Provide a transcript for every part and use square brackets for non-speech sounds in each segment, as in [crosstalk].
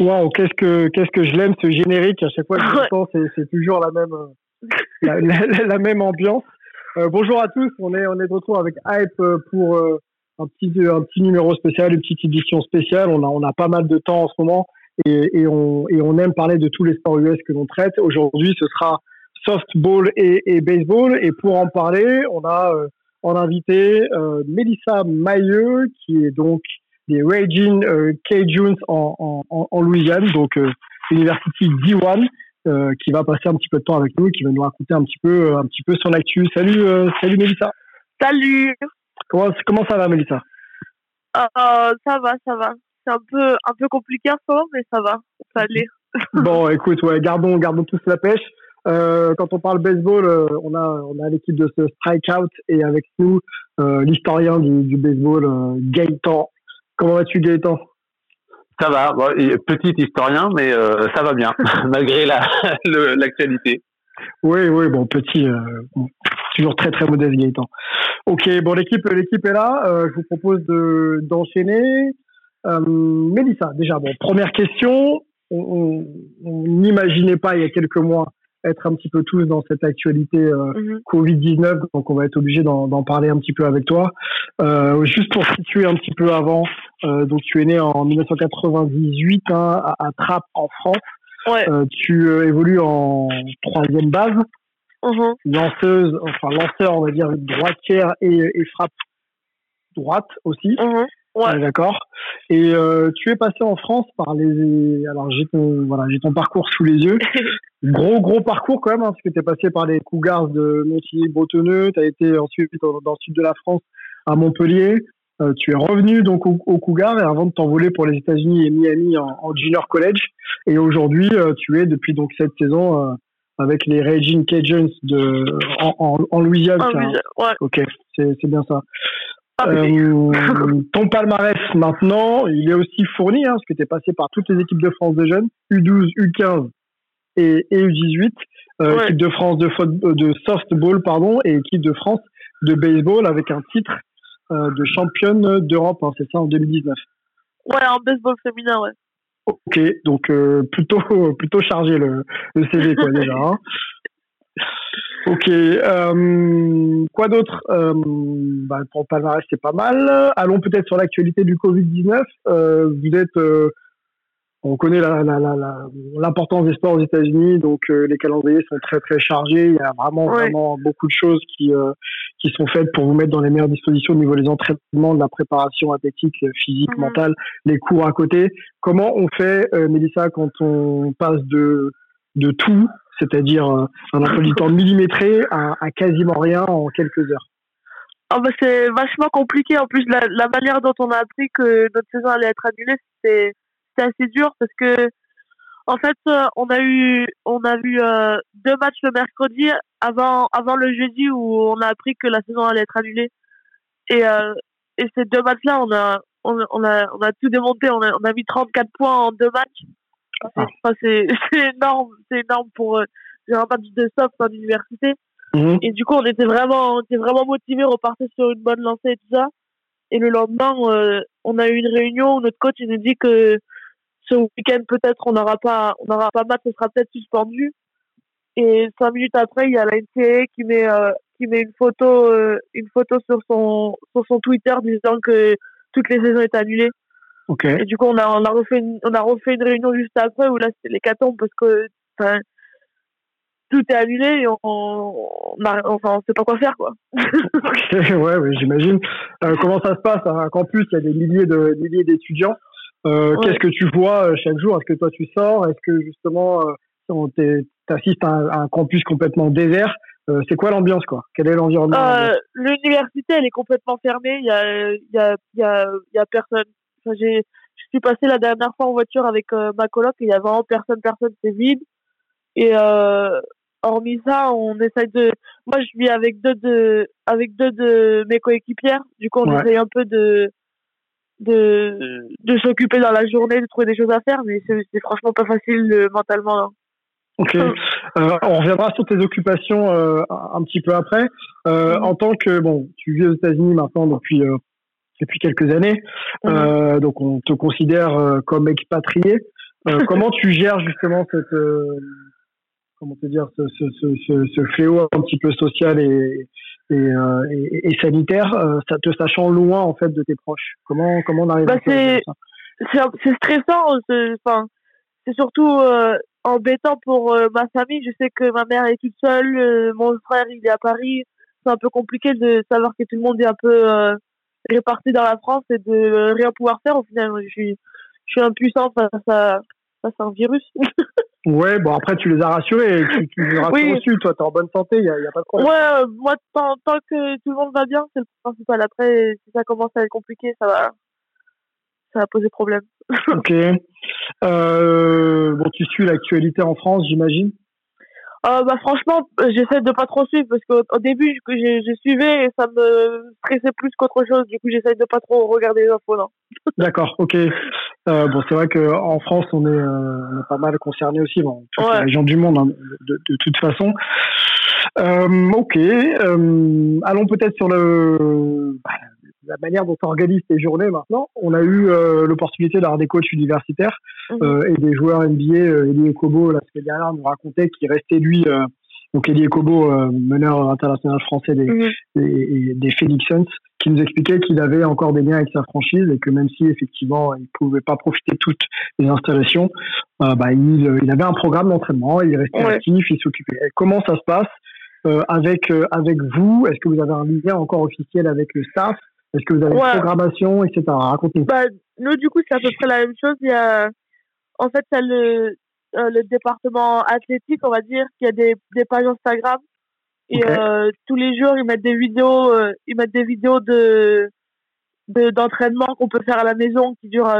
Waouh, qu'est-ce que qu'est-ce que je l'aime ce générique. À chaque fois que je c'est, c'est toujours la même euh, la, la- la même ambiance. Euh, bonjour à tous, on est on est de retour avec Hype euh, pour euh, un petit un petit numéro spécial, une petite édition spéciale. On a on a pas mal de temps en ce moment et, et on et on aime parler de tous les sports US que l'on traite. Aujourd'hui, ce sera softball et, et baseball. Et pour en parler, on a euh, en invité euh, Mélissa Mailleux, qui est donc des Raging euh, Cajuns en, en, en, en Louisiane, donc euh, University D1, euh, qui va passer un petit peu de temps avec nous, qui va nous raconter un petit peu, euh, un petit peu son actu. Salut, euh, salut Mélissa. Salut Comment, comment ça va Mélissa? Euh, Ça va, ça va. C'est un peu, un peu compliqué en ce moment, mais ça va. Ça allait. [laughs] Bon, écoute, ouais, gardons, gardons tous la pêche. Euh, quand on parle baseball, euh, on a, on a l'équipe de ce Strikeout et avec nous euh, l'historien du, du baseball, euh, Gaëtan. Comment vas-tu Gaëtan? Ça va, bon, petit historien, mais euh, ça va bien, [laughs] malgré la [laughs] l'actualité. Oui, oui, bon, petit, euh, bon, toujours très très modeste Gaëtan. Ok, bon, l'équipe, l'équipe est là. Euh, je vous propose de d'enchaîner. Euh, Mélissa, déjà, bon, première question. On on- on n'imaginait pas il y a quelques mois être un petit peu tous dans cette actualité euh, Mhm. Covid-19, donc on va être obligé d'en parler un petit peu avec toi. Euh, juste pour situer un petit peu avant, euh, donc tu es né en 1998 hein, à, à Trappes en France. Ouais. Tu évolues en troisième base, Mhm. lanceuse, enfin lanceur, on va dire droitière et, et frappe droite aussi. Mhm. Ouais. D'accord. Et euh, tu es passé en France par les. Alors j'ai ton voilà, j'ai ton parcours sous les yeux. [laughs] Gros gros parcours quand même, hein, parce que tu es passé par les Cougars de Montigny-Bretonneux, tu as été ensuite dans, dans le sud de la France à Montpellier. Euh, tu es revenu donc au, au Cougars et avant de t'envoler pour les États-Unis et Miami en, en junior college. Et aujourd'hui, euh, tu es depuis donc cette saison avec les Raging Cajuns de en, en, en Louisiane. C'est un- oui, ouais. Ok, c'est bien ça. Ah, Euh, [laughs] ton palmarès maintenant, il est aussi fourni, hein, parce que tu es passé par toutes les équipes de France de jeunes, U12, U15 et, et U18, euh, Ouais. équipe de France de, euh, de softball pardon, et équipe de France de baseball avec un titre euh, de championne d'Europe, hein, c'est ça en 2019. Ouais, en baseball féminin, ouais. Ok, donc plutôt [laughs] plutôt chargé le, le CV quoi déjà. hein. [laughs] [laughs] Ok, euh, quoi d'autre? Euh, bah, Pour le palmarès, c'est pas mal. Allons peut-être sur l'actualité du Covid-19. Euh, vous êtes, euh, on connaît l'importance des sports aux États-Unis, donc euh, les calendriers sont très très chargés. Il y a vraiment Ouais. vraiment beaucoup de choses qui qui sont faites pour vous mettre dans les meilleures dispositions au niveau des entraînements, de la préparation athlétique, physique, Mhm. mentale, les cours à côté. Comment on fait, Mélissa, quand on passe de de tout, c'est-à-dire euh, un emploi du temps millimétré à, quasiment rien en quelques heures Ah bah c'est vachement compliqué. En plus, la, la manière dont on a appris que notre saison allait être annulée, c'était assez dur parce que, en fait, euh, on a eu, on a vu euh, deux matchs le mercredi avant, avant le jeudi où on a appris que la saison allait être annulée. Et, et ces deux matchs-là, on a, on, on a, on a tout démonté. On a, on a mis 34 points en deux matchs. Ah. Enfin, [laughs] c'est énorme, c'est énorme pour euh, un match de soft en université. Et du coup, on était vraiment, on était vraiment motivés, on repartait sur une bonne lancée et tout ça. Et le lendemain, euh, on a eu une réunion où notre coach il nous dit que ce week-end peut-être on n'aura pas, on n'aura pas match, ce sera peut-être suspendu. Et cinq minutes après, il y a la NCAA qui met, euh, qui met une photo, euh, une photo sur son, sur son Twitter disant que toutes les saisons étaient annulées. Ok. Et du coup, on a, on a refait une, on a refait une réunion juste après où là, c'était l'hécatombe parce que, tout est annulé et on, on, enfin, on sait pas quoi faire, quoi. [laughs] ouais, ouais j'imagine. Euh, comment ça se passe? À un campus Il y a des milliers de milliers d'étudiants. Euh, Qu'est-ce que tu vois euh, chaque jour? Est-ce que toi tu sors? Est-ce que justement euh, t'assistes à, à, un campus complètement désert? Euh, C'est quoi l'ambiance, quoi? Quel est l'environnement? L'université, elle est complètement fermée. Il y a, il y a, il y a, il y a personne. J'ai, je suis passé la dernière fois en voiture avec ma coloc et il y a vraiment personne, personne, c'est vide. Et euh, hormis ça, on essaye de. Moi, je vis avec deux de, avec deux de mes coéquipières. Du coup, on essaye un peu de, de, de s'occuper dans la journée, de trouver des choses à faire, mais c'est franchement pas facile euh, mentalement. Hein. Ok. [laughs] Euh, on reviendra sur tes occupations euh, un petit peu après. Euh, mm-hmm. En tant que bon, tu vis aux États-Unis maintenant depuis euh, depuis quelques années, mm-hmm. donc on te considère comme expatrié. [laughs] comment tu gères justement cette comment te dire, ce, ce, ce, ce, fléau un petit peu social et, et, euh, et, sanitaire, euh, ça te sachant loin en fait de tes proches? Comment comment on arrive bah, à c'est c'est stressant. Enfin, c'est surtout euh, embêtant pour ma famille. Je sais que ma mère est toute seule, mon frère il est à Paris. C'est un peu compliqué de savoir que tout le monde est un peu réparti dans la France et de rien pouvoir faire. Au final, je suis je suis impuissant face à face à un virus. [laughs] Ouais, bon après tu les as rassurés, tu, tu les rassures oui. aussi, toi t'es en bonne santé, il n'y a, pas de problème. Ouais, euh, moi tant, tant, que tout le monde va bien, c'est le principal. Après, si ça commence à être compliqué, ça va, ça va poser problème. [laughs] ok. Euh, bon, tu suis l'actualité en France, j'imagine? Euh, bah franchement, j'essaie de pas trop suivre parce qu'au début, je, je, je, suivais et ça me stressait plus qu'autre chose. Du coup, j'essaie de pas trop regarder les infos. Non. [laughs] D'accord, ok. Euh, bon, c'est vrai qu'en France, on est, euh, on est pas mal concerné aussi, bon, toutes ouais. les régions du monde, hein, de, de, toute façon. Euh, ok. Euh, allons peut-être sur le bah, la manière dont on organise tes journées maintenant. On a eu euh, l'opportunité d'avoir des coachs universitaires mmh. euh, et des joueurs NBA. Euh, Elie Kobo, la semaine dernière, nous racontait qu'il restait lui, euh, donc Elie Kobo, euh, meneur international français des, mmh. des, des, Phoenix Suns, qui nous expliquait qu'il avait encore des liens avec sa franchise et que même si effectivement il pouvait pas profiter de toutes les installations, bah, il, il, avait un programme d'entraînement, il restait ouais. actif, il s'occupait. Comment ça se passe? Avec avec vous Est-ce que vous avez un lien encore officiel avec le staff? Est-ce que vous avez ouais. une programmation, etc. Racontez. Bah, nous, du coup, c'est à peu près la même chose. Il y a, en fait, il y a le, euh, le département athlétique, on va dire, qui a des, des pages Instagram. Et okay. euh, tous les jours, ils mettent des vidéos, euh, ils mettent des vidéos de d'entraînement qu'on peut faire à la maison qui durent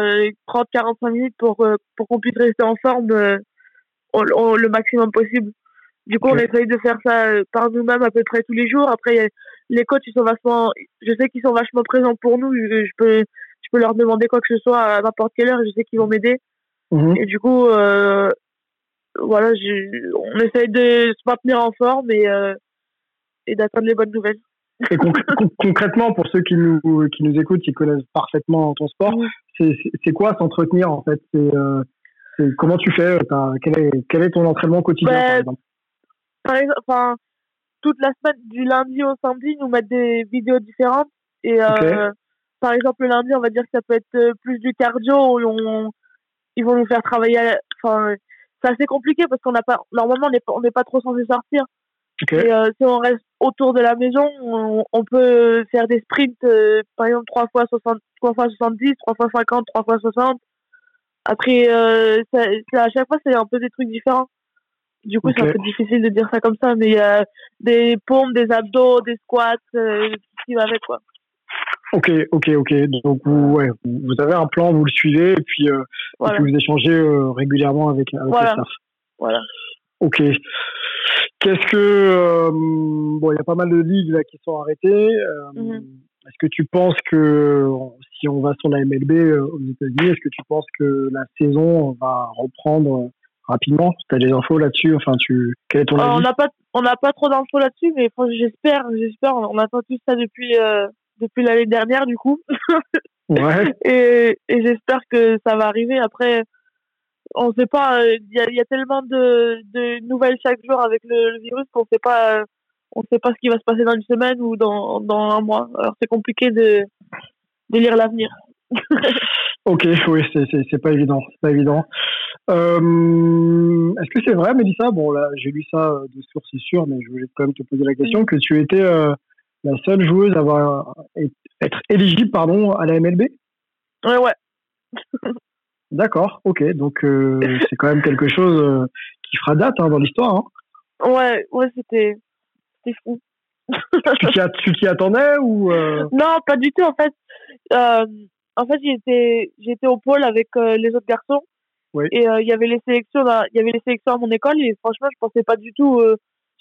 30 45 minutes pour euh, pour qu'on puisse rester en forme euh, on, on, le maximum possible. Du coup, okay. on essaye de faire ça par nous-mêmes à peu près tous les jours. Après, les coachs, ils sont vachement, je sais qu'ils sont vachement présents pour nous. Je, peux, je peux leur demander quoi que ce soit à n'importe quelle heure. Je sais qu'ils vont m'aider. Mmh. Et du coup, euh, voilà, je, on essaye de se maintenir en forme et, euh, et d'attendre les bonnes nouvelles. Et conc [laughs] concrètement, pour ceux qui nous, qui nous écoutent, qui connaissent parfaitement ton sport, c'est quoi s'entretenir en fait? Euh, comment tu fais quel est, quel est ton entraînement quotidien bah, par exemple? Par exemple, enfin, toute la semaine, du lundi au samedi, nous mettent des vidéos différentes. Et euh, okay. par exemple, le lundi, on va dire que ça peut être euh, plus du cardio où on, ils vont nous faire travailler. Enfin, c'est assez compliqué parce qu'on n'a pas, normalement, on n'est pas trop censé sortir. Okay. Et euh, si on reste autour de la maison, on, on peut faire des sprints, euh, par exemple, 3 fois 60, 3 fois 70, 3 fois 50, 3 fois 60. Après, euh, ça, ça, à chaque fois, c'est un peu des trucs différents. Du coup, okay. c'est un peu difficile de dire ça comme ça, mais il y a des pompes, des abdos, des squats, euh, qui va avec, quoi. Ok, ok, ok. Donc, vous, ouais, vous avez un plan, vous le suivez, et puis, euh, voilà. et puis vous échangez euh, régulièrement avec, avec voilà. le staff. Voilà. Ok. Qu'est-ce que. Euh, bon, il y a pas mal de ligues là, qui sont arrêtées. Mm -hmm. Est-ce que tu penses que, si on va sur la MLB aux États-Unis, est-ce que tu penses que la saison va reprendre rapidement Tu as des infos là-dessus Enfin, tu quel est ton avis On n'a pas on n'a pas trop d'infos là-dessus, mais j'espère, j'espère. On attend tout ça depuis euh, depuis l'année dernière, du coup. ouais. [laughs] Et, et j'espère que ça va arriver. Après, on sait pas. Il y a, y a, tellement de, de nouvelles chaque jour avec le, le virus qu'on sait pas. On sait pas ce qui va se passer dans une semaine ou dans dans un mois. Alors c'est compliqué de de lire l'avenir. [laughs] Ok, oui, c'est pas évident, c'est pas évident. Euh, Est-ce que c'est vrai, Mélissa? Bon, là, j'ai lu ça de source, c'est sûr, mais je voulais quand même te poser la question que tu étais euh, la seule joueuse à avoir être éligible, pardon, à la MLB. Ouais, ouais. D'accord, ok, donc euh, [laughs] c'est quand même quelque chose euh, qui fera date hein, dans l'histoire. Hein. Ouais, ouais, c'était fou. tu t'y attendais ou euh? Non, pas du tout en fait. En fait, j'étais j'étais au pôle avec les autres garçons et il y avait les sélections il y avait les sélections à mon école et franchement, je pensais pas du tout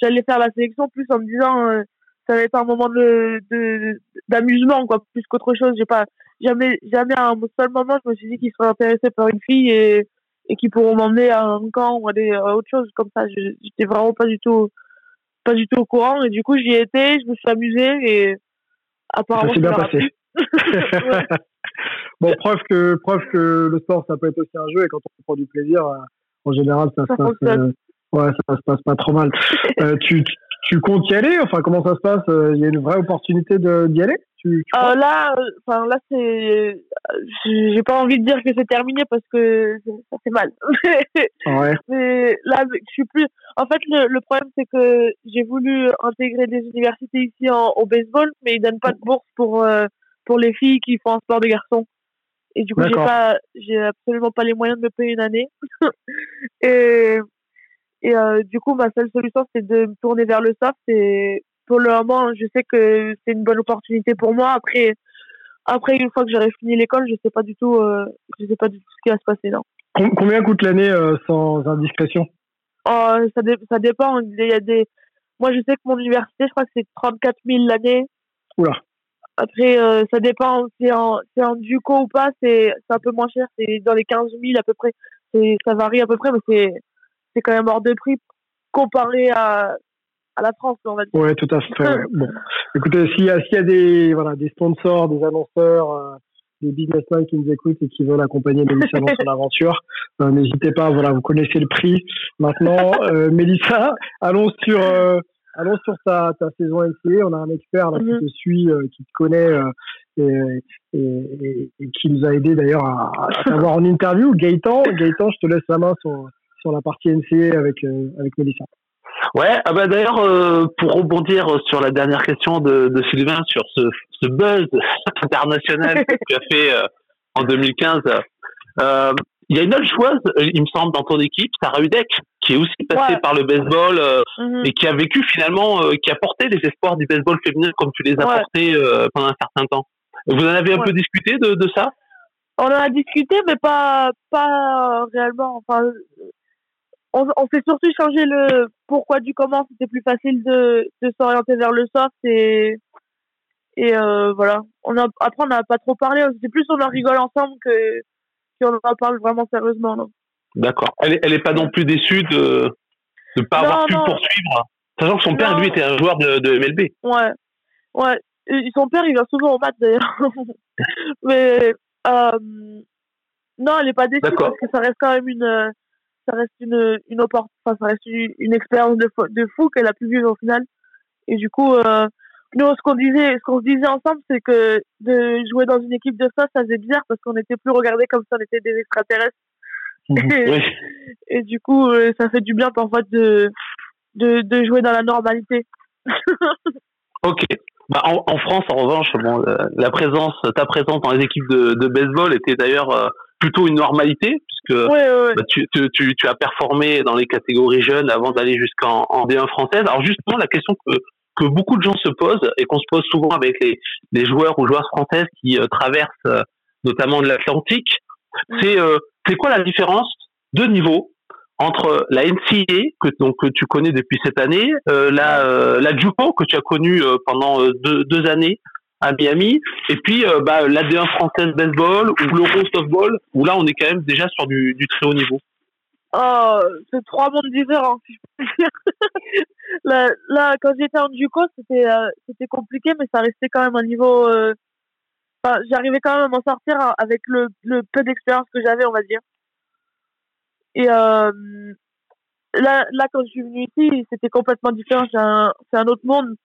j'allais faire la sélection plus en me disant ça va être un moment de d'amusement quoi plus qu'autre chose. J'ai pas jamais, jamais à un seul moment, je me suis dit qu'ils seraient intéressés par une fille et, et qu'ils pourront m'emmener à un camp ou à, des, autre chose comme ça. J'étais vraiment pas du tout, pas du tout au courant. Et du coup, j'y étais, je me suis amusée et apparemment. Ça s'est bien passé. [laughs] [laughs] bon, preuve que, preuve que le sport, ça peut être aussi un jeu et quand on prend du plaisir, euh, en général, ça, se passe, euh, ouais, ça se passe pas trop mal. [laughs] Euh, tu, tu comptes y aller? Enfin, comment ça se passe? Il y a une vraie opportunité d'y aller? Euh, là, enfin là c'est, j'ai pas envie de dire que c'est terminé parce que ça fait mal. [laughs] ouais. Mais là, je suis plus. En fait, le, problème c'est que j'ai voulu intégrer des universités ici en, au baseball, mais ils donnent pas de bourse pour pour les filles qui font un sport de garçon. Et du coup, j'ai pas, j'ai absolument pas les moyens de me payer une année. [laughs] et et euh, du coup, ma seule solution c'est de me tourner vers le soft et pour le moment, je sais que c'est une bonne opportunité pour moi. Après, après une fois que j'aurai fini l'école, je sais pas du tout, euh, je sais pas du tout ce qui va se passer là. Combien coûte l'année euh, sans indiscrétion? Ça, ça dépend. Il y a des, moi je sais que mon université, je crois que c'est 34 000 l'année. Oula. Après, euh, ça dépend. C'est en, c'est en duco ou pas, c'est, un peu moins cher. C'est dans les 15 000 à peu près. C'est, ça varie à peu près, mais c'est, c'est quand même hors de prix comparé à à la France, on va dire. Oui, tout à fait. [laughs] bon. Écoutez, s'il y, a, y a des, voilà, des sponsors, des annonceurs, euh, des businessmen qui nous écoutent et qui veulent accompagner Mélissa dans son aventure, [laughs] euh, n'hésitez pas, voilà, vous connaissez le prix. Maintenant, Mélissa, allons sur, allons sur ta, ta saison NCA. On a un expert là, qui mhm. te suit, qui te connaît et, et, et, qui nous a aidé d'ailleurs à, à t'avoir en interview. Gaëtan, Gaëtan, je te laisse la main sur, sur la partie NCA avec, avec Mélissa. Ouais, ah bah d'ailleurs, euh, pour rebondir sur la dernière question de, de Sylvain sur ce, ce buzz [laughs] international que tu as fait euh, en 2015, euh, il y a une autre joueuse, il me semble, dans ton équipe, Sarah Udek, qui est aussi passée par le baseball mhm. et qui a vécu finalement, qui a porté les espoirs du baseball féminin comme tu les as portés pendant un certain temps. Vous en avez un peu discuté de, de ça? On en a discuté, mais pas, pas réellement. Enfin, on, on s'est surtout changé le pourquoi du comment. C'était plus facile de, de s'orienter vers le soft et et euh, voilà. On a, après on n'a pas trop parlé. C'était plus on en rigole ensemble que qu'on en parle vraiment sérieusement. D'accord. Elle est, elle est pas non plus déçue de ne pas avoir pu poursuivre, sachant que son père lui était un joueur de, de MLB. Ouais, ouais. Et son père il va souvent au match d'ailleurs. [laughs] Mais euh, non, elle est pas déçue parce que ça reste quand même une ça reste une une enfin, ça reste une, expérience de, de fou qu'elle a pu vivre au final et du coup euh, nous ce qu'on disait ce qu'on se disait ensemble c'est que de jouer dans une équipe de ça ça faisait bizarre parce qu'on n'était plus regardés comme si on était des extraterrestres. Mhm. et, du coup euh, ça fait du bien parfois de de, de jouer dans la normalité. [laughs] Ok. Bah, en, en, France, en revanche, bon, la présence, ta présence dans les équipes de, de baseball était d'ailleurs euh, plutôt une normalité, puisque Bah, tu, tu, tu, as performé dans les catégories jeunes avant d'aller jusqu'en en D1 française. Alors justement, la question que, que beaucoup de gens se posent et qu'on se pose souvent avec les, les joueurs ou joueuses françaises qui euh, traversent euh, notamment de l'Atlantique, mm. c'est euh, c'est quoi la différence de niveau entre la NCA que donc que tu connais depuis cette année, la la JUCO que tu as connue pendant deux, deux années à Miami. Et puis euh, bah, l'AD1 française baseball ou l'Euro softball, où là on est quand même déjà sur du, du très haut niveau. Oh, c'est trois mondes différents, si je peux dire. [laughs] là, là, quand j'étais en Duco, c'était euh, c'était compliqué, mais ça restait quand même un niveau. Euh... Enfin, j'arrivais quand même à m'en sortir avec le, le peu d'expérience que j'avais, on va dire. Et euh, là, là, quand je suis venue ici, c'était complètement différent. C'est un, un autre monde.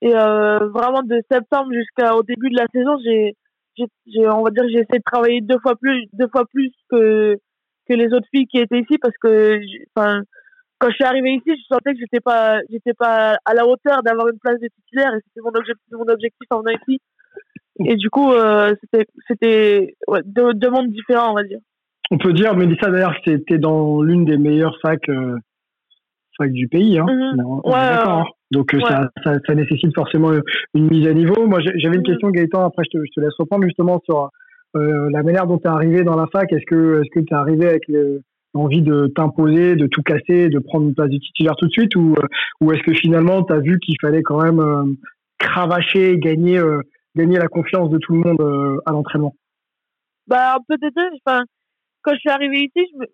Et vraiment de septembre jusqu'au début de la saison, j'ai j'ai, on va dire, j'ai essayé de travailler deux fois plus, deux fois plus que que les autres filles qui étaient ici parce que, enfin, quand je suis arrivée ici, je sentais que j'étais pas, j'étais pas à la hauteur d'avoir une place de titulaire et c'était mon objectif, mon objectif en venant ici. Et du coup, euh, c'était, c'était ouais, deux, deux, mondes différents, on va dire. On peut dire, Mélissa, d'ailleurs, que c'était dans l'une des meilleures facs, euh, facs du pays. Hein. Mhm. ouais, d'accord. Hein. Donc euh, ça, ça, ça, nécessite forcément une mise à niveau. Moi, j'avais une mhm. question, Gaëtan. Après, je te, je te laisse reprendre justement sur euh, la manière dont tu es arrivé dans la fac. Est-ce que que tu es arrivé avec l'envie de t'imposer, de tout casser, de prendre une place de titulaire tout de suite, ou ou est-ce que finalement tu as vu qu'il fallait quand même cravacher, gagner gagner la confiance de tout le monde euh, à l'entraînement? Bah un peu des deux. Enfin, quand je suis arrivée ici, je me...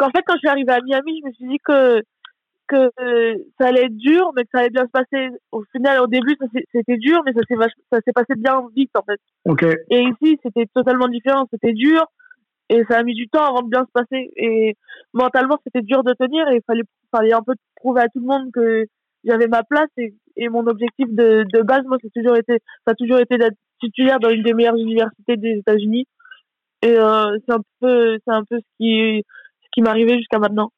en fait quand je suis arrivée à Miami, je me suis dit que que ça allait être dur, mais que ça allait bien se passer. Au final, au début, c'était dur, mais ça s'est ça s'est passé bien vite en fait. Okay. Et ici, c'était totalement différent. C'était dur et ça a mis du temps avant de bien se passer. Et mentalement, c'était dur de tenir et il fallait, fallait un peu prouver à tout le monde que j'avais ma place et, et, mon objectif de, de base, moi, c'est toujours été, ça a toujours été d'être titulaire dans une des meilleures universités des États-Unis. Et euh, c'est un peu, c'est un peu ce qui, ce qui m'arrivait jusqu'à maintenant.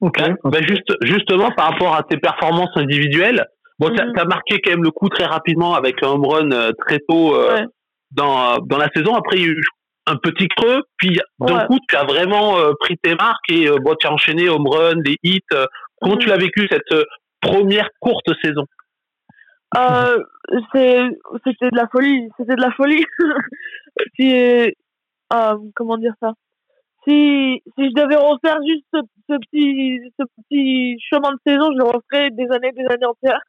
Ok. bah juste, justement, par rapport à tes performances individuelles, bon, tu as marqué quand même le coup très rapidement avec un home run euh, très tôt euh, dans, dans la saison. Après, il y a eu un petit creux, puis d'un coup, tu as vraiment euh, pris tes marques et bon, tu as enchaîné home run, des hits. Comment tu mhm. l'as vécu cette première courte saison? C'était de la folie. C'était de la folie. [laughs] euh, comment dire ça? Si, si je devais refaire juste ce, petit, ce petit chemin de saison, je le referais des années, des années entières.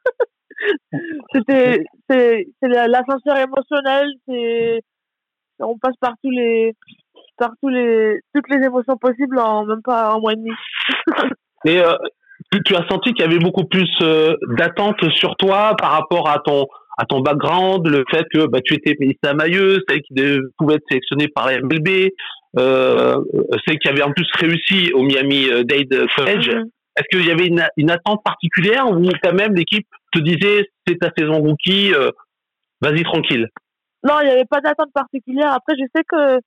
[laughs] C'était c'est l'ascenseur émotionnel. C'est on passe par tous les par tous les toutes les émotions possibles en même pas un mois et demi. [laughs] Mais euh, tu, as senti qu'il y avait beaucoup plus euh, d'attentes sur toi par rapport à ton à ton background, le fait que bah, tu étais Mélissa Mailleux, celle qui pouvait être sélectionnée par la MLB, euh, celle qui avait en plus réussi au Miami euh, Dade College. Mm-hmm. Est-ce qu'il y avait une, une, attente particulière ou quand même l'équipe te disait c'est ta saison rookie, euh, vas-y tranquille? Non, il n'y avait pas d'attente particulière. Après, je sais que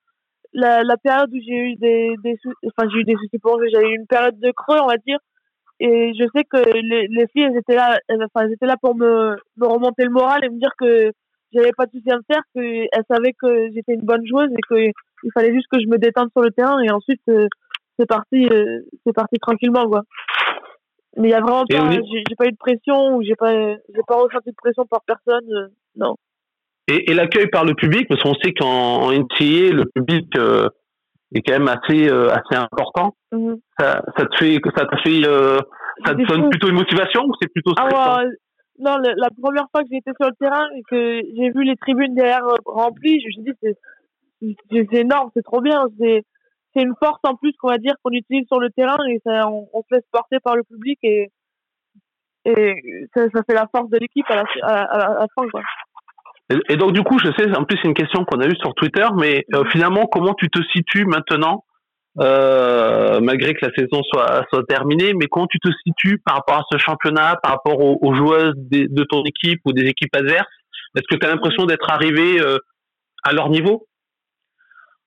la, la période où j'ai eu des, des enfin j'ai eu des soucis pour j'ai eu une période de creux, on va dire, et je sais que les, les filles, elles étaient là, elles, enfin, elles étaient là pour me, me remonter le moral et me dire que j'avais pas de soucis à me faire, qu'elles savaient que j'étais une bonne joueuse et qu'il fallait juste que je me détende sur le terrain et ensuite euh, c'est parti, euh, c'est parti tranquillement quoi. Mais il y a vraiment pas, j'ai pas eu de pression ou j'ai pas, j'ai pas ressenti de pression par personne, euh, non. Et, et l'accueil par le public, parce qu'on sait qu'en NCA, le public est quand même assez euh, assez important. Mhm. Ça, ça te fait ça te fait euh, ça te donne plutôt une motivation ou c'est plutôt ah stressant? ah Non, la première fois que été sur le terrain et que j'ai vu les tribunes derrière euh, remplies, je me suis dit c'est énorme, c'est trop bien, c'est c'est une force en plus qu'on va dire qu'on utilise sur le terrain et ça, on, on, se laisse porter par le public et et ça, ça fait la force de l'équipe à la, à, à, à fin quoi. Et, donc du coup, je sais, en plus c'est une question qu'on a eue sur Twitter, mais euh, finalement, comment tu te situes maintenant, euh, malgré que la saison soit, soit terminée, mais comment tu te situes par rapport à ce championnat, par rapport aux, joueuses de, ton équipe ou des équipes adverses? Est-ce que tu as l'impression d'être arrivé euh, à leur niveau?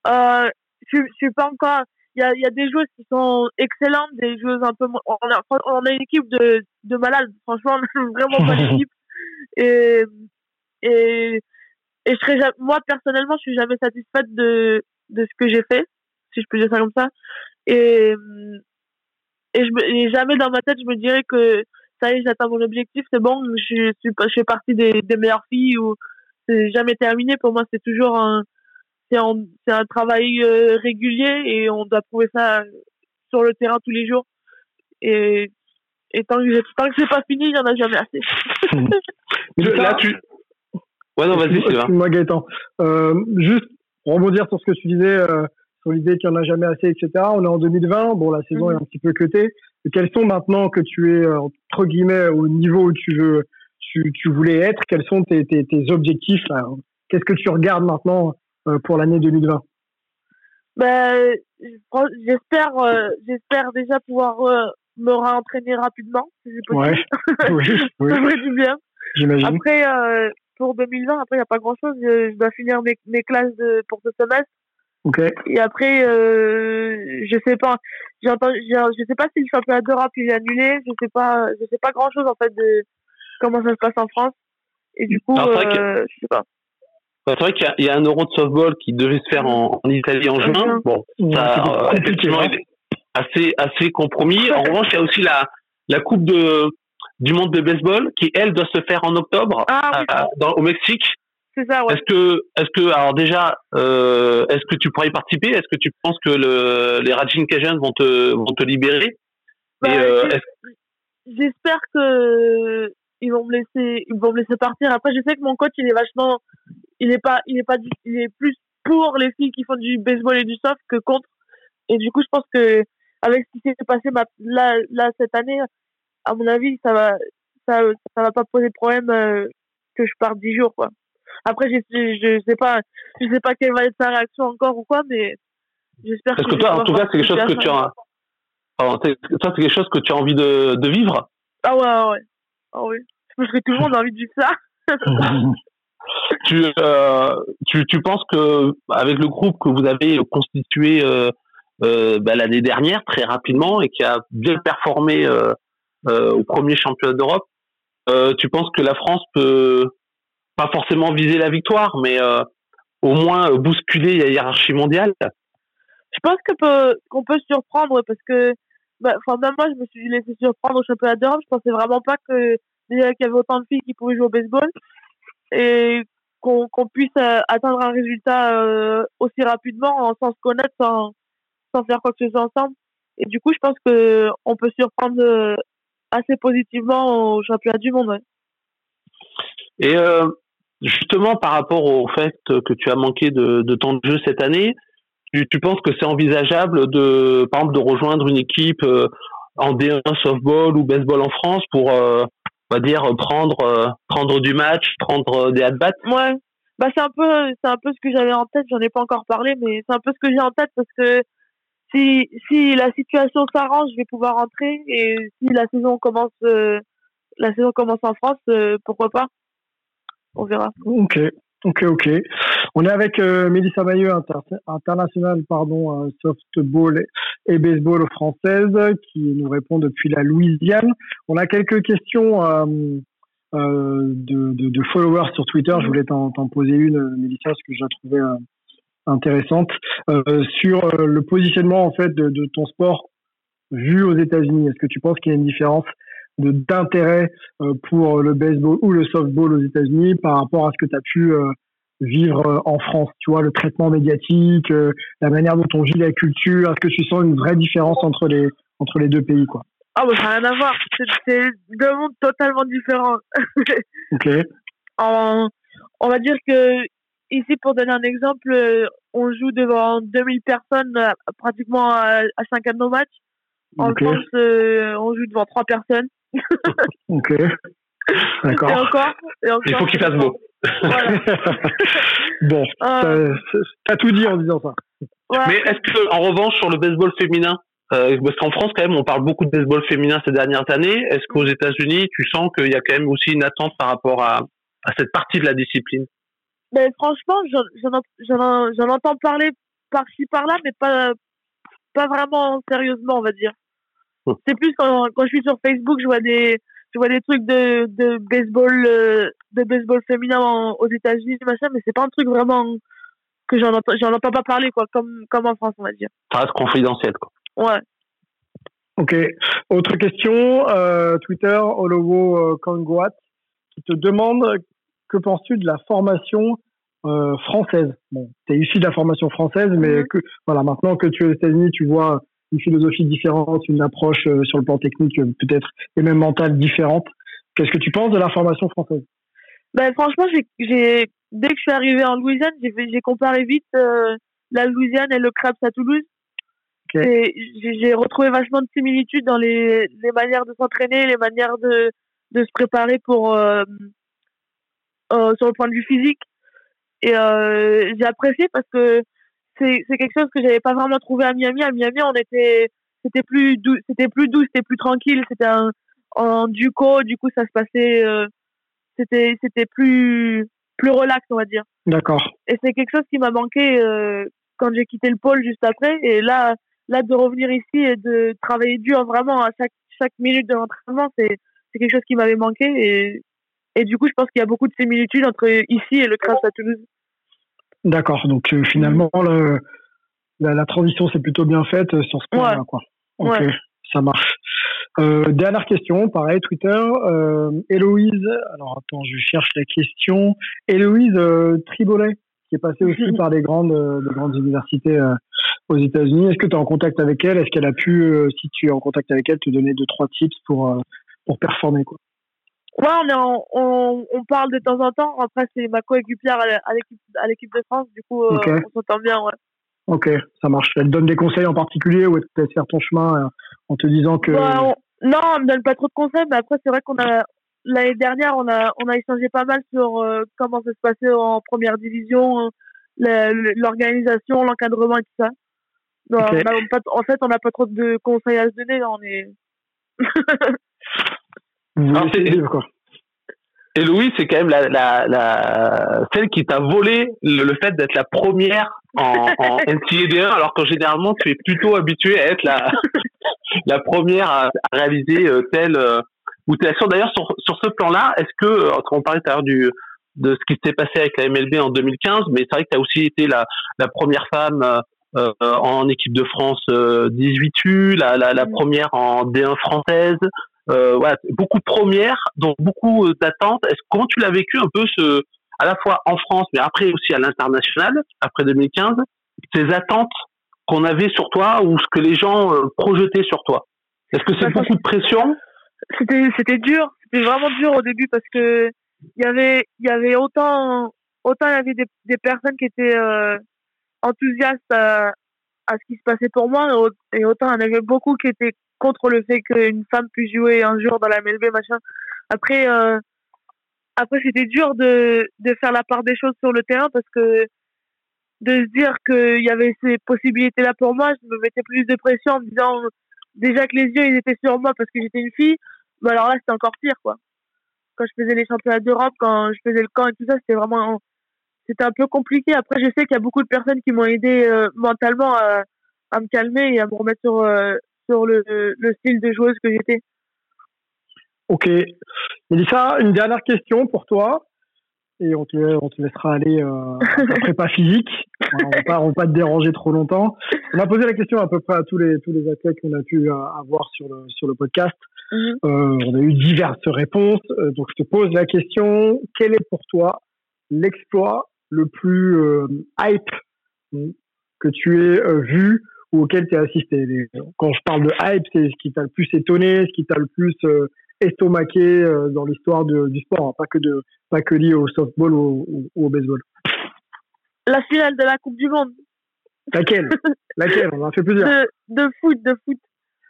Euh, je, je suis pas encore. Il y a, y a des joueuses qui sont excellentes, des joueuses un peu. On a, on a une équipe de, de malades. Franchement, on [laughs] a vraiment pas d'équipe. [laughs] Et et et je serais moi personnellement je suis jamais satisfaite de de ce que j'ai fait si je peux dire ça comme ça. Et et je me, jamais dans ma tête je me dirais que ça y est j'atteins mon objectif c'est bon je suis je fais partie des, des meilleures filles ou c'est jamais terminé. Pour moi c'est toujours un c'est un, c'est un travail euh, régulier et on doit prouver ça sur le terrain tous les jours. Et et tant que tant que c'est pas fini il y en a jamais assez. [laughs] Là tu Ouais, non, vas-y, c'est Moi, Gaëtan. Euh, juste rebondir sur ce que tu disais, euh, sur l'idée qu'il n'y en a jamais assez, etc. On est en 2020, bon, la saison est mhm. un petit peu cutée. Quels sont maintenant que tu es, euh, entre guillemets, au niveau où tu veux, tu, tu voulais être, quels sont tes, tes, tes objectifs Qu'est-ce que tu regardes maintenant euh, pour l'année 2020 ben, j'espère, euh, j'espère déjà pouvoir me réentraîner rapidement, si c'est possible. Ouais. [laughs] oui, oui. Ça ferait du bien. J'imagine. Après, pour 2020. Après, il n'y a pas grand-chose. Je, dois finir mes, mes classes de, pour ce semestre. Et après, euh, je sais pas. J'ai entendu, je sais pas si le championnat d'Europe est annulé. Je sais pas. Je sais pas grand-chose en fait de comment ça se passe en France. Et du coup, euh, je sais pas. C'est vrai qu'il y, a un euro de softball qui devait se faire en, Italie en juin. Bon, ça, euh, effectivement, assez, assez compromis. En revanche, il y a aussi la, la Coupe de, du monde de baseball qui, elle, doit se faire en octobre ah dans, au Mexique. C'est ça, ouais. Est-ce que, est-ce que, alors déjà, euh, est-ce que tu pourrais y participer? Est-ce que tu penses que le, les Rajin Cajuns vont te, vont te libérer? Bah, euh, J'espère que ils vont me laisser, ils vont me laisser partir. Après, je sais que mon coach, il est vachement, il est pas, il est pas, il est plus pour les filles qui font du baseball et du soft que contre. Et du coup, je pense que avec ce qui s'est passé là, là cette année, à mon avis, ça va, ça, ça va pas poser de problème euh, que je parte dix jours, quoi. Après, je, je, sais pas, je sais pas quelle va être sa réaction encore ou quoi, mais j'espère que. Parce que toi, en tout cas, c'est quelque chose que tu as. ça, c'est quelque chose que tu as envie de, de vivre? Ah ouais, ouais. Ah oui. Je pense que tout le monde a envie de vivre ça. [laughs] tu, euh, tu, tu penses que avec le groupe que vous avez constitué euh, euh, bah, l'année dernière très rapidement et qui a bien performé euh, euh, au premier championnat d'Europe. tu penses que la France peut pas forcément viser la victoire, mais au moins bousculer la hiérarchie mondiale Je pense qu'on peut, qu'on peut surprendre parce que bah, même moi, je me suis laissé surprendre au championnat d'Europe. Je pensais vraiment pas que déjà qu'il y avait autant de filles qui pouvaient jouer au baseball et qu'on qu'on puisse atteindre un résultat aussi rapidement sans se connaître, sans, sans faire quoi que ce soit ensemble. Et du coup, je pense que on peut surprendre euh, assez positivement au championnat du monde. Et euh, justement, par rapport au fait que tu as manqué de, de temps de jeu cette année, tu, tu penses que c'est envisageable de, par exemple, de rejoindre une équipe euh, en D1 softball ou baseball en France pour, on va dire, prendre, prendre du match, prendre des at-bats? Ouais. Bah, c'est un peu, c'est un peu ce que j'avais en tête. J'en ai pas encore parlé, mais c'est un peu ce que j'ai en tête parce que si, si la situation s'arrange, je vais pouvoir rentrer. Et si la saison commence, euh, la saison commence en France, euh, pourquoi pas On verra. Ok, ok, ok. On est avec euh, Mélissa Mailleux, internationale pardon, softball et baseball française, qui nous répond depuis la Louisiane. On a quelques questions. de, de, followers sur Twitter. Je voulais t'en poser une, Mélissa, parce que j'ai trouvé intéressante euh, sur euh, le positionnement en fait de, de, ton sport vu aux États-Unis. Est-ce que tu penses qu'il y a une différence d'intérêt euh, pour le baseball ou le softball aux États-Unis par rapport à ce que tu as pu vivre en France Tu vois, le traitement médiatique, la manière dont on vit la culture. Est-ce que tu sens une vraie différence entre les entre les deux pays, quoi? Ah bah ça n'a rien à voir. C'est deux mondes totalement différents. [laughs] ok. En, on va dire que ici, pour donner un exemple, euh, on joue devant 2000 personnes euh, pratiquement à, chacun de nos matchs. En France, euh, on joue devant 3 personnes. [laughs] ok. D'accord. Et encore, Il faut qu'il fasse beau. [laughs] bon, euh, t'as tout dit en disant ça. Mais est-ce que, en revanche, sur le baseball féminin, parce qu'en France, quand même, on parle beaucoup de baseball féminin ces dernières années. Est-ce qu'aux États-Unis, tu sens qu'il y a quand même aussi une attente par rapport à, à cette partie de la discipline? Mais franchement, j'en entends parler par-ci par-là, mais pas, pas vraiment sérieusement, on va dire. [laughs] C'est plus quand, quand je suis sur Facebook, je vois des, je vois des trucs de, de baseball, euh, de baseball féminin aux États-Unis, machin, mais c'est pas un truc vraiment que j'en entends, j'en entends pas parler, quoi, comme, comme en France, on va dire. Ça reste confidentiel, quoi. Ouais. Ok. Autre question, euh, Twitter, Olowo euh, qui te demande que penses-tu de la formation euh, française? Bon, tu es issu de la formation française, mais mhm. que voilà, maintenant que tu es aux États-Unis, tu vois une philosophie différente, une approche euh, sur le plan technique euh, peut-être et même mentale différente. Qu'est-ce que tu penses de la formation française? Ben, Franchement, j'ai, dès que je suis arrivé en Louisiane, j'ai, comparé vite la Louisiane et le Krebs à Toulouse. J'ai, retrouvé vachement de similitudes dans les, les manières de s'entraîner, les manières de, de se préparer pour, euh, sur le point de vue physique. Et euh, j'ai apprécié parce que c'est quelque chose que j'avais pas vraiment trouvé à Miami. À Miami, on était c'était plus doux, c'était plus doux, c'était plus tranquille, c'était un en duco, du coup ça se passait euh, c'était c'était plus plus relax, on va dire. D'accord. Et c'est quelque chose qui m'a manqué euh, quand j'ai quitté le pôle juste après. Et là, là de revenir ici et de travailler dur vraiment à chaque chaque minute de l'entraînement, c'est c'est quelque chose qui m'avait manqué et et du coup, je pense qu'il y a beaucoup de similitudes entre ici et le CRAS à Toulouse. D'accord. Donc euh, finalement, le, la, la, transition s'est plutôt bien faite euh, sur ce point-là, quoi. Ok, ça marche. Euh, dernière question, pareil, Twitter. Euh, Héloïse, alors attends, je cherche la question. Héloïse Tribolet, qui est passée aussi par des grandes, des grandes universités aux États-Unis. Est-ce que tu es en contact avec elle? Est-ce qu'elle a pu, si tu es en contact avec elle, te donner deux trois tips pour pour performer quoi? Ouais, on, est on, on, parle de temps en temps. Après, c'est ma coéquipière à l'équipe à l'équipe de France. Du coup, on s'entend bien, ouais. Ok, ça marche. Elle te donne des conseils en particulier ou elle te laisse faire ton chemin en te disant que. Non, on me donne pas trop de conseils, mais après, c'est vrai qu'on a, l'année dernière, on a, on a échangé pas mal sur euh, comment ça se passait en première division, l'organisation, l'encadrement et tout ça. en fait, on n'a pas trop de conseils à se donner, on est. [laughs] Et Louis, c'est quand même la, la, la, celle qui t'a volé le, fait d'être la première en, en [laughs] NCAA1, alors que généralement tu es plutôt habitué à être la, [laughs] la première à, réaliser euh, telle euh, ou telle action. D'ailleurs, sur, sur ce plan-là, est-ce que, euh, on parlait tout à l'heure du, de ce qui s'est passé avec la MLB en 2015, mais c'est vrai que tu as aussi été la, la première femme euh, en équipe de France 18U, la, la, la première en D1 française, euh, voilà, beaucoup de premières, donc beaucoup euh, d'attentes. Est-ce comment tu l'as vécu un peu ce, à la fois en France, mais après aussi à l'international, après 2015, ces attentes qu'on avait sur toi ou ce que les gens euh, projetaient sur toi? Est-ce que c'est beaucoup de pression? C'était c'était dur, c'était vraiment dur au début parce que il y avait il y avait autant autant il y avait des, des personnes qui étaient euh, enthousiastes à, à, ce qui se passait pour moi et autant il y en avait beaucoup qui étaient contre le fait qu'une femme puisse jouer un jour dans la MLB, machin. Après, euh, après c'était dur de, de faire la part des choses sur le terrain parce que de se dire qu'il y avait ces possibilités-là pour moi, je me mettais plus de pression en me disant déjà que les yeux ils étaient sur moi parce que j'étais une fille, mais alors là c'était encore pire quoi. Quand je faisais les championnats d'Europe, quand je faisais le camp et tout ça, c'était vraiment c'était un peu compliqué. Après je sais qu'il y a beaucoup de personnes qui m'ont aidé euh, mentalement à, à, me calmer et à me remettre sur euh, sur le, le style de joueuse que j'étais. Ok. Melissa, une dernière question pour toi. Et on te, on te laissera aller euh, à prépa physique. on ne va, va, pas te déranger trop longtemps. On a posé la question à peu près à tous les, tous les athlètes qu'on a pu euh, avoir sur le, sur le podcast. Mhm. euh, on a eu diverses réponses. Euh, donc, je te pose la question. Quel est pour toi l'exploit le plus euh, hype que tu aies vu ou auquel tu as assisté. Quand je parle de hype, c'est ce qui t'a le plus étonné, ce qui t'a le plus euh, estomaqué euh, dans l'histoire du sport, hein, pas que de pas que lié au softball ou, au baseball. La finale de la Coupe du Monde. Laquelle? [laughs] Laquelle? On en a fait plusieurs. De, foot, de foot.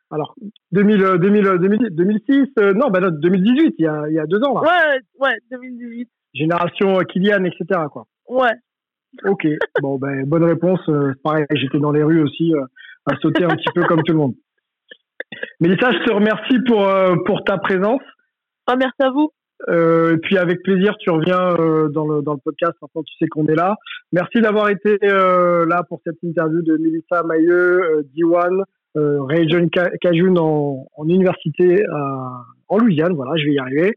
Alors, 2000, 2000, 2006, non, bah 2018, il y, a, il y a deux ans là. Ouais, ouais, 2018. Génération Kylian, etc. Quoi. Ouais. Ok, [laughs] bon, ben, bonne réponse. Euh, pareil, j'étais dans les rues aussi euh, à sauter un petit peu comme tout le monde. Mélissa, je te remercie pour, euh, pour ta présence. Ah, merci à vous. et puis avec plaisir, tu reviens dans, le, dans le podcast. Maintenant, tu sais qu'on est là. Merci d'avoir été là pour cette interview de Mélissa Mailleux, D1, Ray John Cajun en, en université en Louisiane. Voilà, je vais y arriver.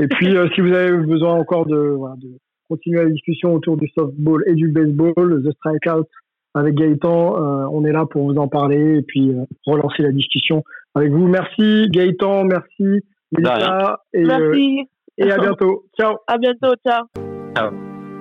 Et puis, si vous avez besoin encore de, voilà, de continuer la discussion autour du softball et du baseball, The Strikeout avec Gaëtan. Euh, on est là pour vous en parler et puis euh, relancer la discussion avec vous. Merci Gaëtan, merci Melissa et, euh, et à bientôt. Ciao. À bientôt, ciao. Ciao.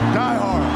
Die hard.